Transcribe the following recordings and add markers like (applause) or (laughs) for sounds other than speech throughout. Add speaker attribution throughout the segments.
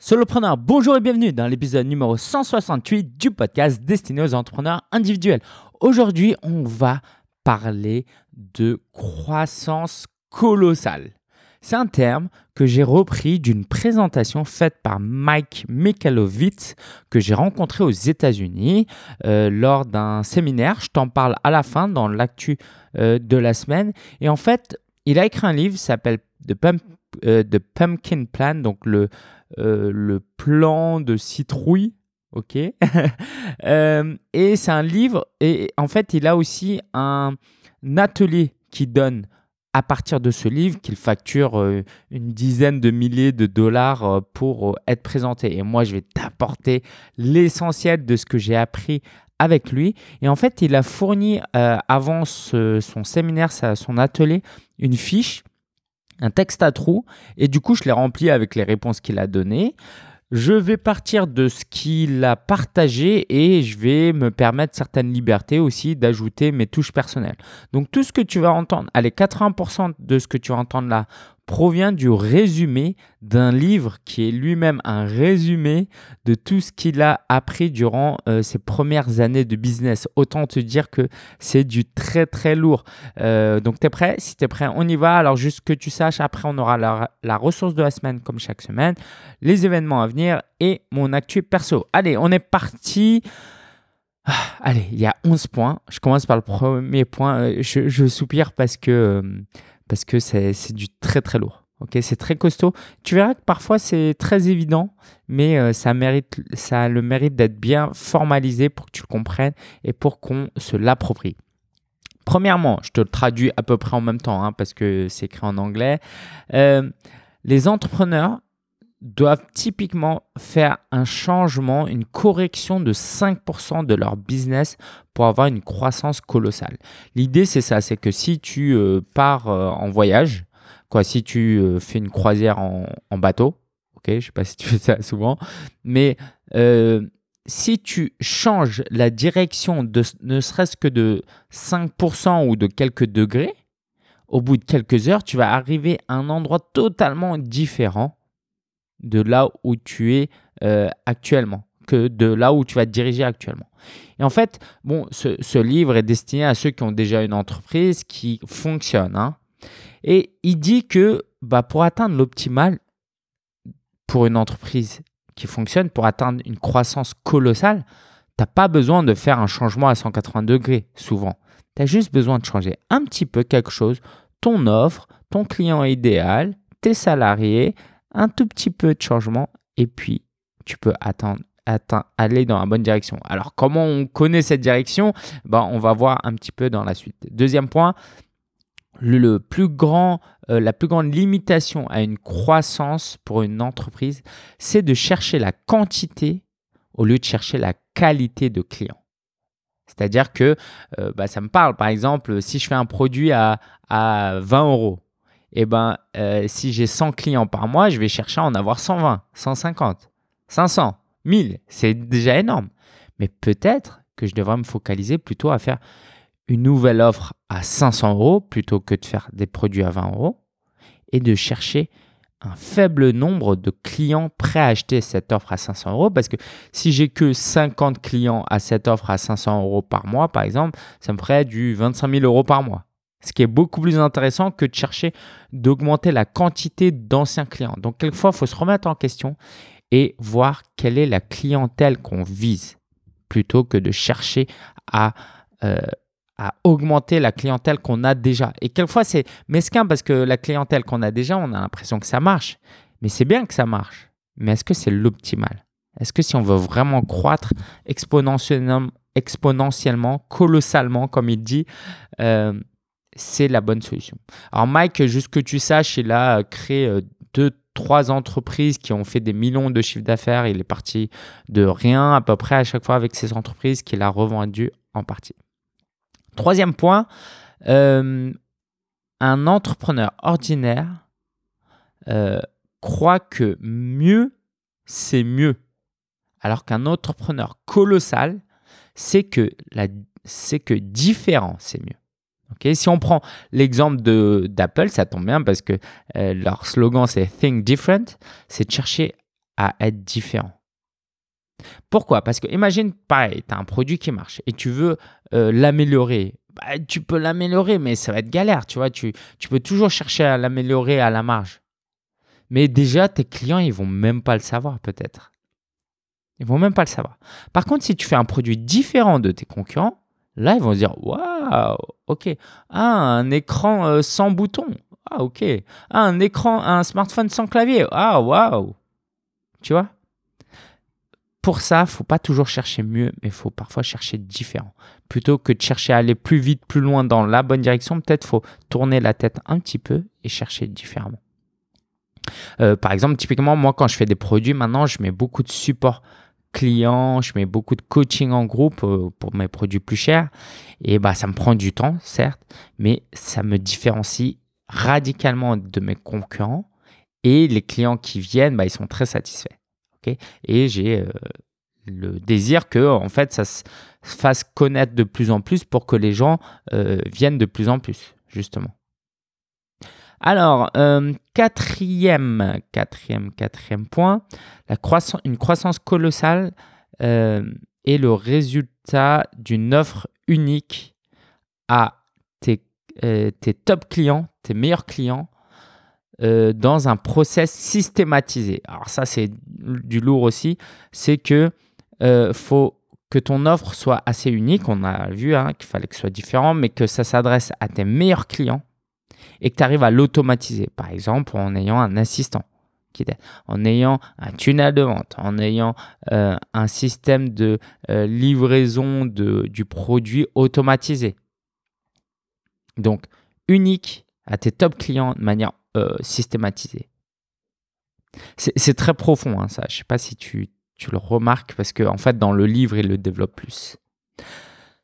Speaker 1: Solopreneur, bonjour et bienvenue dans l'épisode numéro 168 du podcast destiné aux entrepreneurs individuels. Aujourd'hui, on va parler de croissance colossale. C'est un terme que j'ai repris d'une présentation faite par Mike Mikalovitz que j'ai rencontré aux États-Unis euh, lors d'un séminaire. Je t'en parle à la fin dans l'actu euh, de la semaine. Et en fait, il a écrit un livre qui s'appelle The, euh, The Pumpkin Plan, donc le le plan de citrouille. Ok? (laughs) Euh, et c'est un livre. Et en fait, il a aussi un, atelier qui donne à partir de ce livre qu'il facture euh, une dizaine de milliers de dollars pour être présenté. Et moi, je vais t'apporter l'essentiel de ce que j'ai appris avec lui. Et en fait, il a fourni avant son séminaire, son atelier, une fiche un texte à trous et du coup je l'ai rempli avec les réponses qu'il a données. Je vais partir de ce qu'il a partagé et je vais me permettre certaines libertés aussi d'ajouter mes touches personnelles. Donc tout ce que tu vas entendre, allez 80% de ce que tu vas entendre là provient du résumé d'un livre qui est lui-même un résumé de tout ce qu'il a appris durant euh, ses premières années de business. Autant te dire que c'est du très très lourd. Euh, donc tu es prêt? Si tu es prêt, on y va. Alors juste que tu saches, après on aura la, ressource de la semaine comme chaque semaine, les événements à venir et mon actu perso. Allez, on est parti. Ah, allez, il y a 11 points. Je commence par le premier point. Euh, je soupire parce que parce que c'est du très très lourd. Ok, c'est très costaud. Tu verras que parfois c'est très évident, mais euh, ça mérite, ça a le mérite d'être bien formalisé pour que tu le comprennes et pour qu'on se l'approprie. Premièrement, je te le traduis à peu près en même temps hein, parce que c'est écrit en anglais. Euh, les entrepreneurs doivent typiquement faire un changement, une correction de 5% de leur business pour avoir une croissance colossale. L'idée, c'est ça, c'est que si tu euh, pars euh, en voyage, quoi, si tu euh, fais une croisière en, bateau, ok, je sais pas si tu fais ça souvent, mais si tu changes la direction de ne serait-ce que de 5% ou de quelques degrés, au bout de quelques heures, tu vas arriver à un endroit totalement différent de là où tu es euh, actuellement, que de là où tu vas te diriger actuellement. Et en fait, bon, ce, livre est destiné à ceux qui ont déjà une entreprise qui fonctionne. Hein. Et il dit que bah, pour atteindre l'optimal pour une entreprise qui fonctionne, pour atteindre une croissance colossale, tu n'as pas besoin de faire un changement à 180 degrés souvent. Tu as juste besoin de changer un petit peu quelque chose, ton offre, ton client idéal, tes salariés, un tout petit peu de changement et puis tu peux attendre, aller dans la bonne direction. Alors comment on connaît cette direction? Ben, On va voir un petit peu dans la suite. Deuxième point, le, plus grand, euh, la plus grande limitation à une croissance pour une entreprise, c'est de chercher la quantité au lieu de chercher la qualité de clients. C'est-à-dire que euh, bah, ça me parle, par exemple, si je fais un produit à 20 euros, eh ben, euh, si j'ai 100 clients par mois, je vais chercher à en avoir 120, 150, 500, 1000. C'est déjà énorme. Mais peut-être que je devrais me focaliser plutôt à faire une nouvelle offre à 500 euros plutôt que de faire des produits à 20 euros et de chercher un faible nombre de clients prêts à acheter cette offre à 500 euros parce que si j'ai que 50 clients à cette offre à 500 euros par mois, par exemple, ça me ferait du 25 000 euros par mois. Ce qui est beaucoup plus intéressant que de chercher d'augmenter la quantité d'anciens clients. Donc, quelquefois, il faut se remettre en question et voir quelle est la clientèle qu'on vise plutôt que de chercher à, euh, à augmenter la clientèle qu'on a déjà. Et quelquefois, c'est mesquin parce que la clientèle qu'on a déjà, on a l'impression que ça marche. Mais c'est bien que ça marche. Mais est-ce que c'est l'optimal? Est-ce que si on veut vraiment croître exponentiellement, exponentiellement colossalement, comme il dit, euh, c'est la bonne solution. Alors Mike, juste que tu saches, il a créé euh, deux, trois entreprises qui ont fait des millions de chiffres d'affaires. Il est parti de rien à peu près à chaque fois avec ces entreprises qu'il a revendues en partie. Troisième point, euh, un entrepreneur ordinaire euh, croit que mieux, c'est mieux. Alors qu'un entrepreneur colossal, c'est que, que différent, c'est mieux si on prend l'exemple d'Apple, ça tombe bien parce que euh, leur slogan c'est Think Different, c'est de chercher à être différent. Pourquoi? Parce que imagine, pareil, tu as un produit qui marche et tu veux euh, l'améliorer. Bah, tu peux l'améliorer, mais ça va être galère, tu vois. Peux toujours chercher à l'améliorer à la marge. Mais déjà, tes clients, ils vont même pas le savoir peut-être. Ils vont même pas le savoir. Par contre, si tu fais un produit différent de tes concurrents, là, ils vont se dire Waouh, ok. Ah, un écran euh, sans bouton. Ah, ok. Ah, un écran, un smartphone sans clavier. Ah, waouh. Tu vois? Pour ça, faut pas toujours chercher mieux, mais faut parfois chercher différent. Plutôt que de chercher à aller plus vite, plus loin dans la bonne direction, peut-être faut tourner la tête un petit peu et chercher différemment. Euh, par exemple, typiquement, moi, quand je fais des produits, maintenant, je mets beaucoup de support client, je mets beaucoup de coaching en groupe euh, pour mes produits plus chers. Et bah, ça me prend du temps, certes, mais ça me différencie radicalement de mes concurrents. Et les clients qui viennent, bah, ils sont très satisfaits. et j'ai euh, le désir que, en fait, ça se fasse connaître de plus en plus pour que les gens viennent de plus en plus, justement. Alors, euh, quatrième, point, une croissance colossale euh, est le résultat d'une offre unique à tes, euh, top clients, tes meilleurs clients, dans un process systématisé. Alors ça, c'est du lourd aussi. C'est que faut que ton offre soit assez unique. On a vu hein, qu'il fallait que ce soit différent, mais que ça s'adresse à tes meilleurs clients et que tu arrives à l'automatiser. Par exemple, en ayant un assistant, en ayant un tunnel de vente, en ayant euh, un système de euh, livraison de, du produit automatisé. Donc, unique à tes top clients de manière euh, systématisée. C'est très profond, hein, ça. Je ne sais pas si tu, tu, le remarques parce qu'en en fait, dans le livre, il le développe plus.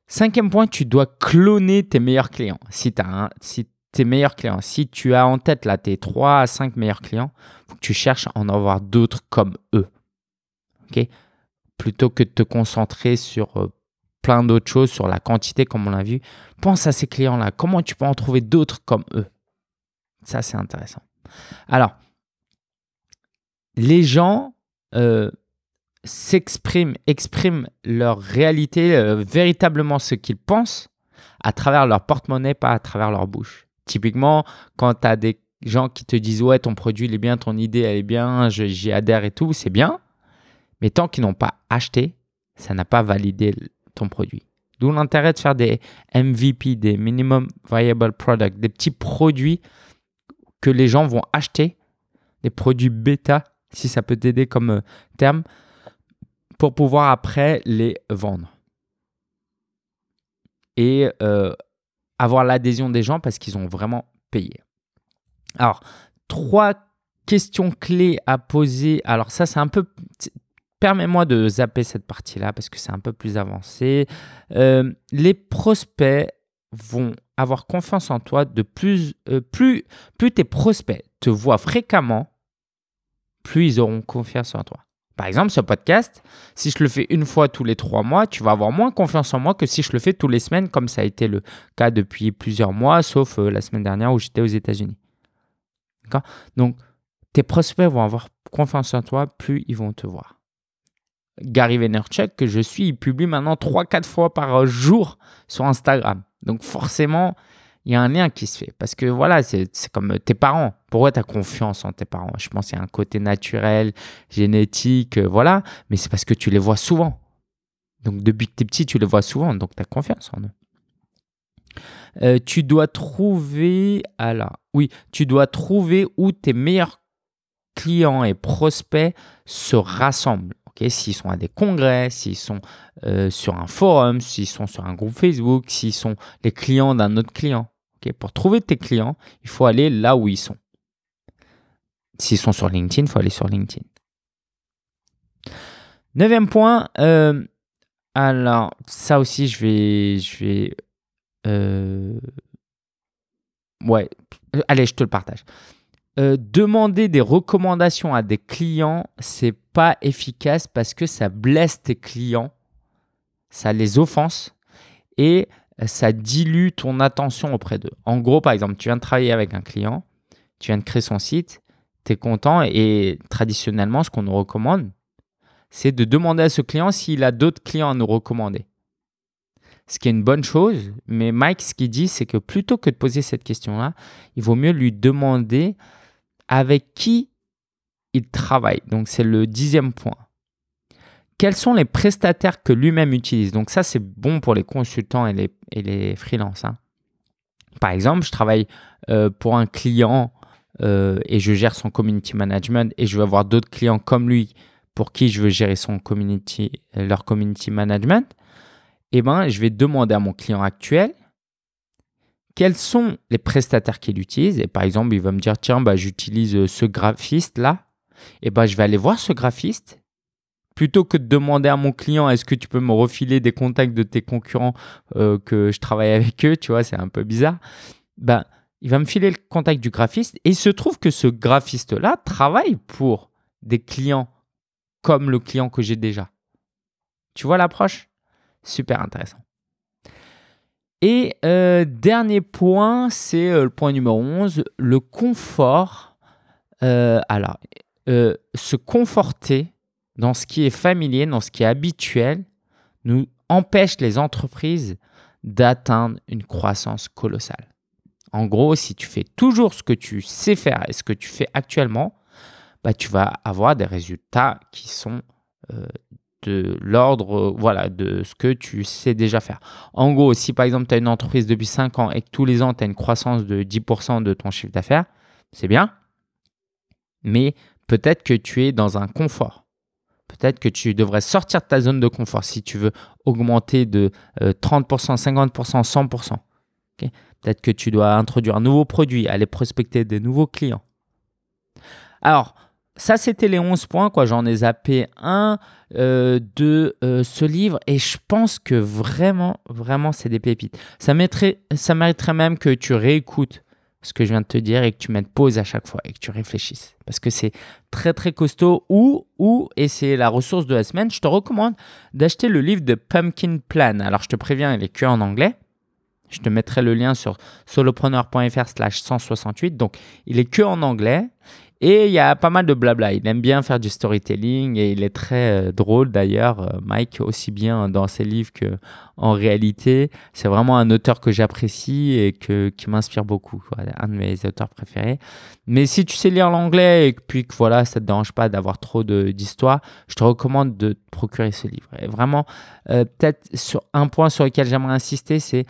Speaker 1: Cinquième point, tu dois cloner tes meilleurs clients. Si tu as, un, si tes meilleurs clients. Si tu as en tête là tes 3 à 5 meilleurs clients, faut que tu cherches à en avoir d'autres comme eux. OK? Plutôt que de te concentrer sur euh, plein d'autres choses, sur la quantité comme on l'a vu, pense à ces clients-là. Comment tu peux en trouver d'autres comme eux? Ça, c'est intéressant. Alors, les gens euh, s'expriment, expriment leur réalité, euh, véritablement ce qu'ils pensent, à travers leur porte-monnaie, pas à travers leur bouche. Typiquement, quand tu as des gens qui te disent ouais, ton produit il est bien, ton idée elle est bien, j'y adhère et tout, c'est bien. Mais tant qu'ils n'ont pas acheté, ça n'a pas validé ton produit. D'où l'intérêt de faire des MVP, des Minimum Viable Product, des petits produits que les gens vont acheter, des produits bêta, si ça peut t'aider comme euh, terme, pour pouvoir après les vendre. Et euh, avoir l'adhésion des gens parce qu'ils ont vraiment payé. Alors, trois questions clés à poser. Alors ça, c'est un peu... Permets-moi de zapper cette partie-là parce que c'est un peu plus avancé. Euh, les prospects vont avoir confiance en toi de plus, euh, plus, plus tes prospects te voient fréquemment, plus ils auront confiance en toi. Par exemple, ce podcast, si je le fais une fois tous les trois mois, tu vas avoir moins confiance en moi que si je le fais tous les semaines, comme ça a été le cas depuis plusieurs mois, sauf euh, la semaine dernière où j'étais aux États-Unis. Donc, tes prospects vont avoir confiance en toi, plus ils vont te voir. Gary Vaynerchuk, que je suis, il publie maintenant 3-4 fois par jour sur Instagram. Donc, forcément, il y a un lien qui se fait. Parce que voilà, c'est comme tes parents. Pourquoi tu as confiance en tes parents? Je pense qu'il y a un côté naturel, génétique, euh, voilà. Mais c'est parce que tu les vois souvent. Donc depuis que tu es petit, tu les vois souvent. Donc tu as confiance en eux. Euh, tu dois trouver. Alors, oui, tu dois trouver où tes meilleurs clients et prospects se rassemblent. s'ils sont à des congrès, s'ils sont euh, sur un forum, s'ils sont sur un groupe Facebook, s'ils sont les clients d'un autre client. Pour trouver tes clients, il faut aller là où ils sont. S'ils sont sur LinkedIn, il faut aller sur LinkedIn. Neuvième point, euh, alors ça aussi, je vais, je vais, euh, ouais, allez, je te le partage. Euh, demander des recommandations à des clients, c'est pas efficace parce que ça blesse tes clients, ça les offense et ça dilue ton attention auprès d'eux. En gros, par exemple, tu viens de travailler avec un client, tu viens de créer son site tu es content et traditionnellement, ce qu'on nous recommande, c'est de demander à ce client s'il a d'autres clients à nous recommander. Ce qui est une bonne chose, mais Mike, ce qu'il dit, c'est que plutôt que de poser cette question-là, il vaut mieux lui demander avec qui il travaille. Donc, c'est le dixième point. Quels sont les prestataires que lui-même utilise? Donc, ça, c'est bon pour les consultants et les, et les freelances. Hein. Par exemple, je travaille euh, pour un client euh, et je gère son community management et je veux avoir d'autres clients comme lui pour qui je veux gérer son community, leur community management. Eh ben, je vais demander à mon client actuel quels sont les prestataires qu'il utilise. Et par exemple, il va me dire, tiens, bah, j'utilise ce graphiste-là. Et ben, je vais aller voir ce graphiste. Plutôt que de demander à mon client, est-ce que tu peux me refiler des contacts de tes concurrents euh, que je travaille (laughs) avec eux, tu vois, c'est un peu bizarre. Ben, il va me filer le contact du graphiste. Et il se trouve que ce graphiste-là travaille pour des clients comme le client que j'ai déjà. Tu vois l'approche? Super intéressant. Et euh, dernier point, c'est euh, le point numéro 11, le confort. Alors, se conforter dans ce qui est familier, dans ce qui est habituel, nous empêche les entreprises d'atteindre une croissance colossale. En gros, si tu fais toujours ce que tu sais faire et ce que tu fais actuellement, bah, tu vas avoir des résultats qui sont de l'ordre voilà, de ce que tu sais déjà faire. En gros, si par exemple tu as une entreprise depuis 5 ans et que tous les ans tu as une croissance de 10% de ton chiffre d'affaires, c'est bien. Mais peut-être que tu es dans un confort. Peut-être que tu devrais sortir de ta zone de confort si tu veux augmenter de 30%, 50%, 100%. Peut-être que tu dois introduire un nouveau produit, aller prospecter des nouveaux clients. Alors, ça, c'était les 11 points. quoi. J'en ai zappé un euh, de euh, ce livre et je pense que vraiment, vraiment, c'est des pépites. Ça, ça mériterait même que tu réécoutes ce que je viens de te dire et que tu mettes pause à chaque fois et que tu réfléchisses. Parce que c'est très, très costaud. Ou, ou, et c'est la ressource de la semaine, je te recommande d'acheter le livre de Pumpkin Plan. Alors, je te préviens, il est que en anglais. Je te mettrai le lien sur solopreneur.fr slash 168. Donc, il est que en anglais. Et il y a pas mal de blabla. Il aime bien faire du storytelling et il est très euh, drôle d'ailleurs. Euh, Mike, aussi bien dans ses livres qu'en réalité. C'est vraiment un auteur que j'apprécie et que, qui m'inspire beaucoup. Un de mes auteurs préférés. Mais si tu sais lire l'anglais et puis que voilà, ça te dérange pas d'avoir trop d'histoire, je te recommande de te procurer ce livre. Et vraiment, euh, peut-être sur un point sur lequel j'aimerais insister, c'est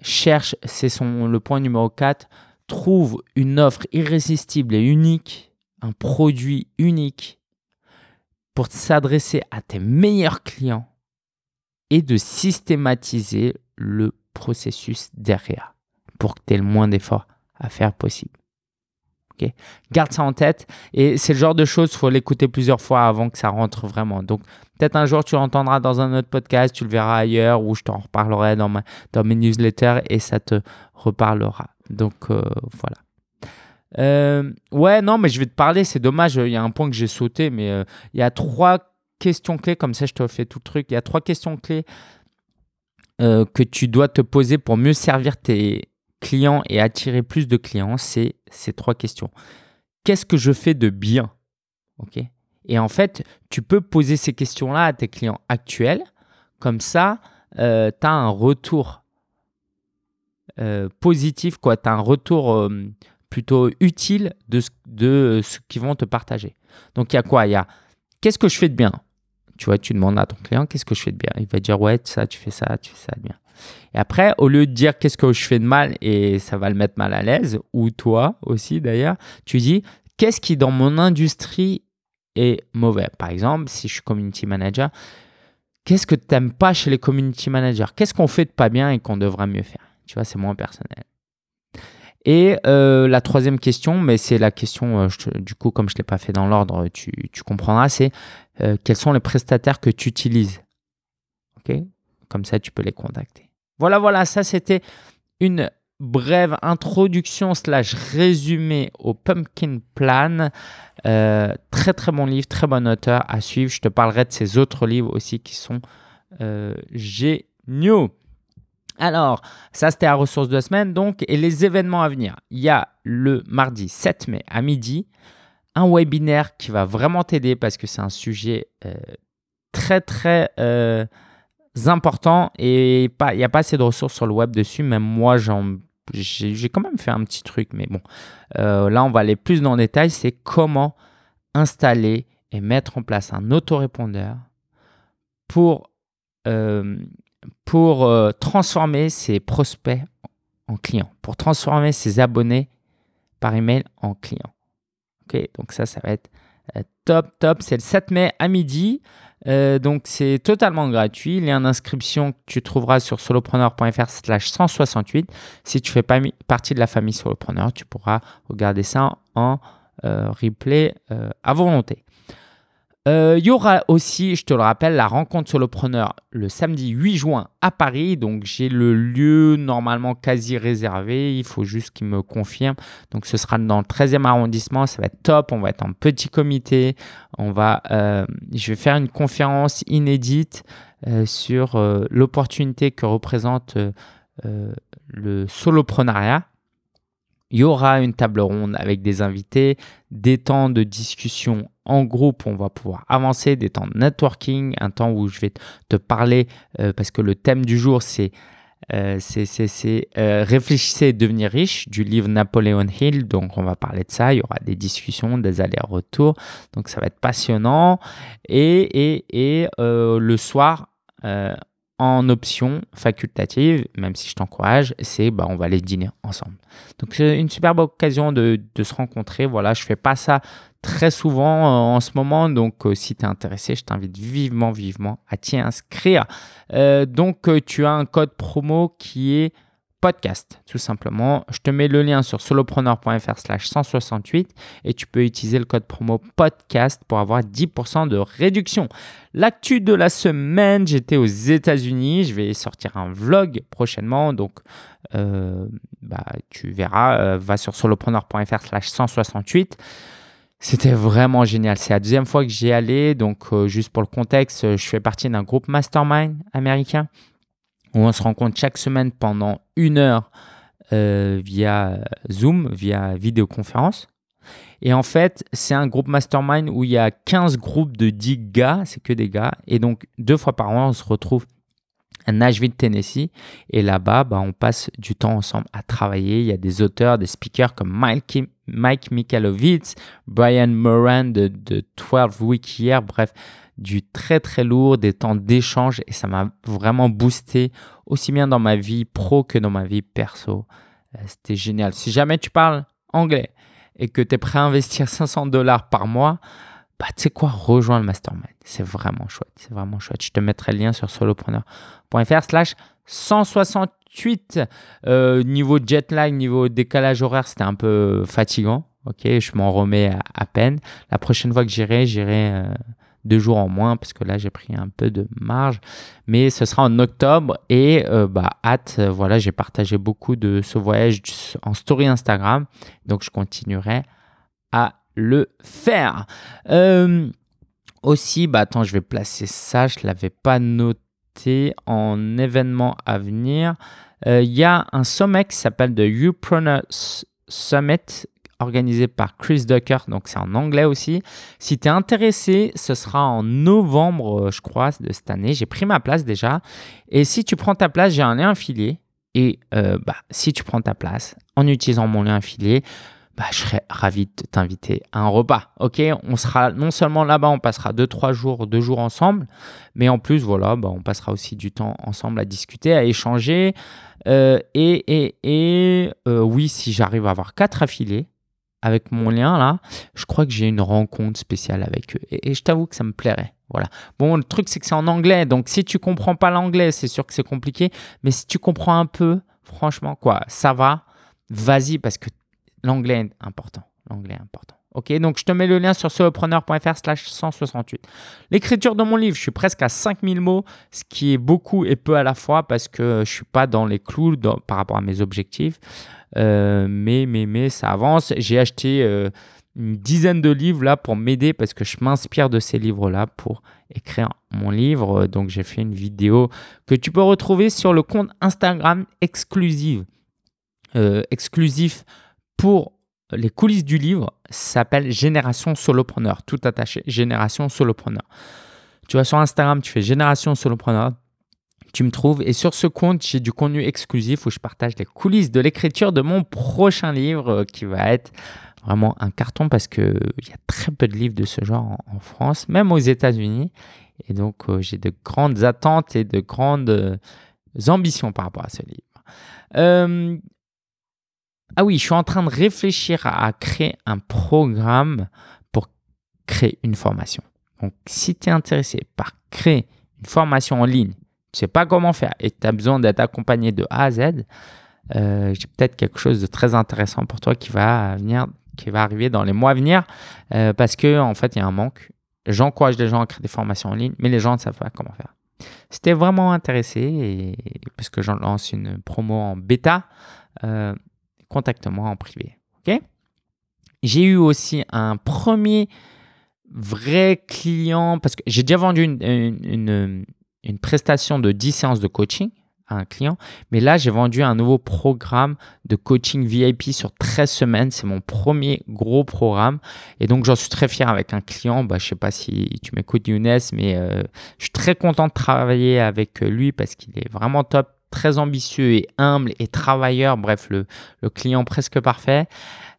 Speaker 1: cherche, c'est le point numéro 4 trouve une offre irrésistible et unique, un produit unique pour s'adresser à tes meilleurs clients et de systématiser le processus derrière pour que tu aies le moins d'efforts à faire possible. Garde ça en tête et c'est le genre de choses, il faut l'écouter plusieurs fois avant que ça rentre vraiment. Donc peut-être un jour tu l'entendras dans un autre podcast, tu le verras ailleurs ou je t'en reparlerai dans, ma, dans mes newsletters et ça te reparlera. Donc euh, voilà. Euh, ouais, non, mais je vais te parler, c'est dommage, il y a un point que j'ai sauté, mais euh, il y a trois questions clés, comme ça je te fais tout le truc, il y a trois questions clés que tu dois te poser pour mieux servir tes clients et attirer plus de clients, c'est ces trois questions. Qu'est-ce que je fais de bien? Ok? Et en fait, tu peux poser ces questions-là à tes clients actuels. Comme ça, tu as un retour euh, positif, quoi. Tu as un retour euh, plutôt utile de ce, de ce qu'ils vont te partager. Donc, il y a quoi? Il y a qu'est-ce que je fais de bien? Tu vois, tu demandes à ton client qu'est-ce que je fais de bien? Il va dire ouais, ça, tu fais ça, tu fais ça de bien. Et après, au lieu de dire qu'est-ce que je fais de mal et ça va le mettre mal à l'aise, ou toi aussi d'ailleurs, tu dis qu'est-ce qui dans mon industrie est mauvais? Par exemple, si je suis community manager, qu'est-ce que tu n'aimes pas chez les community managers? Qu'est-ce qu'on fait de pas bien et qu'on devrait mieux faire? Tu vois, c'est moins personnel. Et euh, la troisième question, mais c'est la question, euh, du coup, comme je ne l'ai pas fait dans l'ordre, tu, comprendras, c'est euh, quels sont les prestataires que tu utilises? OK? Comme ça, tu peux les contacter. Voilà, voilà, ça c'était une brève introduction slash résumé au Pumpkin Plan. très très bon livre, très bon auteur à suivre. Je te parlerai de ses autres livres aussi qui sont géniaux. Alors, ça c'était la ressource de semaine, donc, et les événements à venir. Il y a le mardi 7 mai à midi, un webinaire qui va vraiment t'aider parce que c'est un sujet euh, très très euh, important et il n'y a pas assez de ressources sur le web dessus. Même moi, j'ai quand même fait un petit truc, mais bon, euh, là on va aller plus dans le détail. C'est comment installer et mettre en place un autorépondeur pour, pour transformer ses prospects en clients, pour transformer ses abonnés par email en clients. Ok, donc ça, ça va être euh, top, top. C'est le 7 mai à midi. Euh, donc c'est totalement gratuit. Lien d'inscription que tu trouveras sur solopreneur.fr slash 168. Si tu fais pas partie de la famille solopreneur, tu pourras regarder ça en euh, replay à volonté. Euh, il y aura aussi, je te le rappelle, la rencontre solopreneur le samedi 8 juin à Paris. Donc j'ai le lieu normalement quasi réservé. Il faut juste qu'il me confirme. Donc ce sera dans le 13e arrondissement. Ça va être top. On va être en petit comité. On va, euh, je vais faire une conférence inédite euh, sur l'opportunité que représente le soloprenariat. Il y aura une table ronde avec des invités, des temps de discussion en groupe, on va pouvoir avancer, des temps de networking, un temps où je vais te parler, euh, parce que le thème du jour, c'est euh, euh, Réfléchissez et devenir riche du livre Napoléon Hill. Donc, on va parler de ça. Il y aura des discussions, des allers-retours. Donc, ça va être passionnant. Et, et, et le soir, en option facultative, même si je t'encourage, c'est bah, on va aller dîner ensemble. Donc c'est une superbe occasion de, de, se rencontrer. Voilà, je fais pas ça très souvent euh, en ce moment, donc euh, si tu es intéressé, je t'invite vivement, vivement à t'y inscrire. Euh, donc tu as un code promo qui est podcast, tout simplement. Je te mets le lien sur solopreneur.fr slash 168 et tu peux utiliser le code promo podcast pour avoir 10% de réduction. L'actu de la semaine, j'étais aux États-Unis. Je vais sortir un vlog prochainement. Donc, bah, tu verras, va sur solopreneur.fr slash 168. C'était vraiment génial. C'est la deuxième fois que j'y allais. Donc, euh, juste pour le contexte, je fais partie d'un groupe mastermind américain où on se rencontre chaque semaine pendant une heure euh, via Zoom, via vidéoconférence. Et en fait, c'est un groupe mastermind où il y a 15 groupes de 10 gars, c'est que des gars. Et donc, deux fois par an, on se retrouve à Nashville, Tennessee. Et là-bas, bah, on passe du temps ensemble à travailler. Il y a des auteurs, des speakers comme Mike, Mike Mikalovitz, Brian Moran de, de 12 Week Year. Bref, du très très lourd, des temps d'échange et ça m'a vraiment boosté aussi bien dans ma vie pro que dans ma vie perso. Euh, c'était génial. Si jamais tu parles anglais et que tu es prêt à investir (laughs) 500 dollars par mois, bah, tu sais quoi, rejoins le mastermind. C'est vraiment chouette. C'est vraiment chouette. Je te mettrai le lien sur solopreneur.fr slash 168. Euh, niveau jet lag, niveau décalage horaire, c'était un peu fatigant. Ok, je m'en remets à, peine. La prochaine fois que j'irai, j'irai euh, deux jours en moins parce que là j'ai pris un peu de marge. Mais ce sera en octobre et euh, bah, hâte, voilà, j'ai partagé beaucoup de ce voyage en story Instagram. Donc je continuerai à le faire. Aussi, bah attends, je vais placer ça, je l'avais pas noté en événement à venir. Il y a un sommet qui s'appelle The Upreneur Summit organisé par Chris Ducker, donc c'est en anglais aussi. Si tu es intéressé, ce sera en novembre, euh, je crois, de cette année. J'ai pris ma place déjà. Et si tu prends ta place, j'ai un lien affilié. Et euh, bah, si tu prends ta place en utilisant mon lien affilié, bah, je serais ravi de t'inviter à un repas. Ok, on sera non seulement là-bas, on passera 2-3 jours, deux jours ensemble, mais en plus, voilà, bah, on passera aussi du temps ensemble à discuter, à échanger. Euh, et et, et oui, si j'arrive à avoir quatre affiliés, avec mon lien là, je crois que j'ai une rencontre spéciale avec eux. Et, je t'avoue que ça me plairait. Voilà. Bon, le truc, c'est que c'est en anglais. Donc, si tu comprends pas l'anglais, c'est sûr que c'est compliqué. Mais si tu comprends un peu, franchement, quoi, ça va. Vas-y, parce que l'anglais est important. L'anglais est important. Ok, donc je te mets le lien sur solopreneur.fr slash 168. L'écriture de mon livre, je suis presque à 5000 mots, ce qui est beaucoup et peu à la fois parce que je suis pas dans les clous par rapport à mes objectifs. Euh, mais, mais, mais ça avance. J'ai acheté euh, une dizaine de livres là pour m'aider parce que je m'inspire de ces livres-là pour écrire mon livre. Donc j'ai fait une vidéo que tu peux retrouver sur le compte Instagram exclusif, euh, exclusif pour les coulisses du livre. s'appelle Génération Solopreneur, tout attaché, Génération Solopreneur. Tu vas sur Instagram, tu fais Génération Solopreneur tu me trouves. Et sur ce compte, j'ai du contenu exclusif où je partage les coulisses de l'écriture de mon prochain livre euh, qui va être vraiment un carton parce qu'il y a très peu de livres de ce genre en, France, même aux États-Unis. Et donc, euh, j'ai de grandes attentes et de grandes euh, ambitions par rapport à ce livre. Ah oui, je suis en train de réfléchir à créer un programme pour créer une formation. Donc, si tu es intéressé par créer une formation en ligne tu sais pas comment faire et tu as besoin d'être accompagné de A à Z, euh, j'ai peut-être quelque chose de très intéressant pour toi qui va venir, qui va arriver dans les mois à venir, euh, parce que en fait, il y a un manque. J'encourage les gens à créer des formations en ligne, mais les gens ne savent pas comment faire. Si tu es vraiment intéressé, et, parce que j'en lance une promo en bêta, euh, contacte-moi en privé. J'ai eu aussi un premier vrai client, parce que j'ai déjà vendu une prestation de 10 séances de coaching à un client. Mais là, j'ai vendu un nouveau programme de coaching VIP sur 13 semaines. C'est mon premier gros programme. Et donc, j'en suis très fier avec un client. Bah, je ne sais pas si tu m'écoutes, Younes, mais euh, je suis très content de travailler avec lui parce qu'il est vraiment top, très ambitieux et humble et travailleur. Bref, le, le client presque parfait.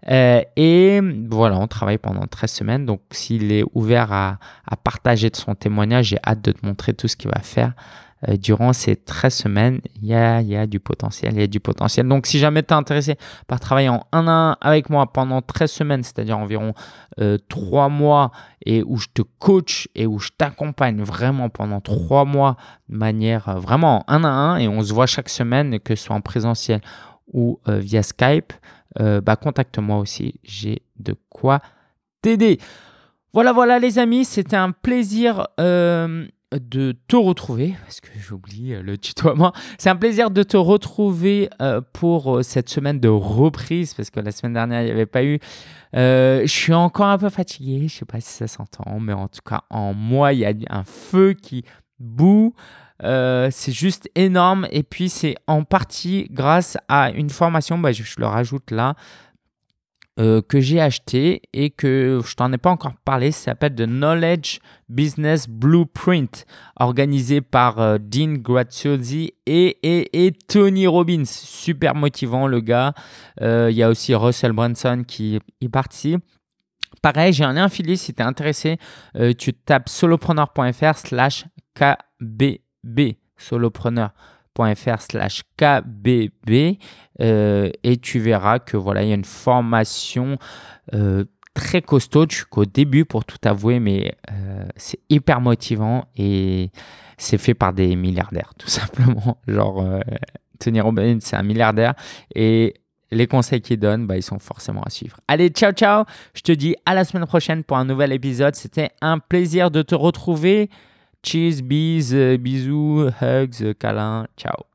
Speaker 1: Euh, et voilà, on travaille pendant 13 semaines. Donc, s'il est ouvert à, partager de son témoignage, j'ai hâte de te montrer tout ce qu'il va faire. Euh, durant ces 13 semaines, il y a, du potentiel, il y a du potentiel. Donc, si jamais tu es intéressé par travailler en 1 à 1 avec moi pendant 13 semaines, c'est-à-dire environ euh, 3 mois, et où je te coach et où je t'accompagne vraiment pendant 3 mois de manière euh, vraiment en 1 à 1, et on se voit chaque semaine, que ce soit en présentiel ou via Skype, euh, bah, contacte-moi aussi. J'ai de quoi t'aider. Voilà, voilà les amis, c'était un plaisir euh, de te retrouver, parce que j'oublie euh, le tutoiement. C'est un plaisir de te retrouver pour cette semaine de reprise, parce que la semaine dernière, il n'y avait pas eu. je suis encore un peu fatigué, je ne sais pas si ça s'entend, mais en tout cas, en moi, il y a un feu qui boue. Euh, c'est juste énorme. Et puis, c'est en partie grâce à une formation, bah, je, le rajoute là, euh, que j'ai acheté et que je t'en ai pas encore parlé. Ça s'appelle The Knowledge Business Blueprint, organisé par euh, Dean Graziosi et, Tony Robbins. Super motivant, le gars. Il y a aussi Russell Brunson qui y participe. Pareil, j'ai un lien affilié si tu es intéressé. tu tapes solopreneur.fr slash KB solopreneur.fr slash kbb euh, et tu verras que voilà il y a une formation euh, très costaud je suis qu'au début pour tout avouer mais euh, c'est hyper motivant et c'est fait par des milliardaires tout simplement genre Tony Robbins c'est un milliardaire et les conseils qu'il donne, bah, ils sont forcément à suivre. Allez, ciao, ciao. Je te dis à la semaine prochaine pour un nouvel épisode. C'était un plaisir de te retrouver. Cheers, bis, bisous, hugs, câlins, ciao.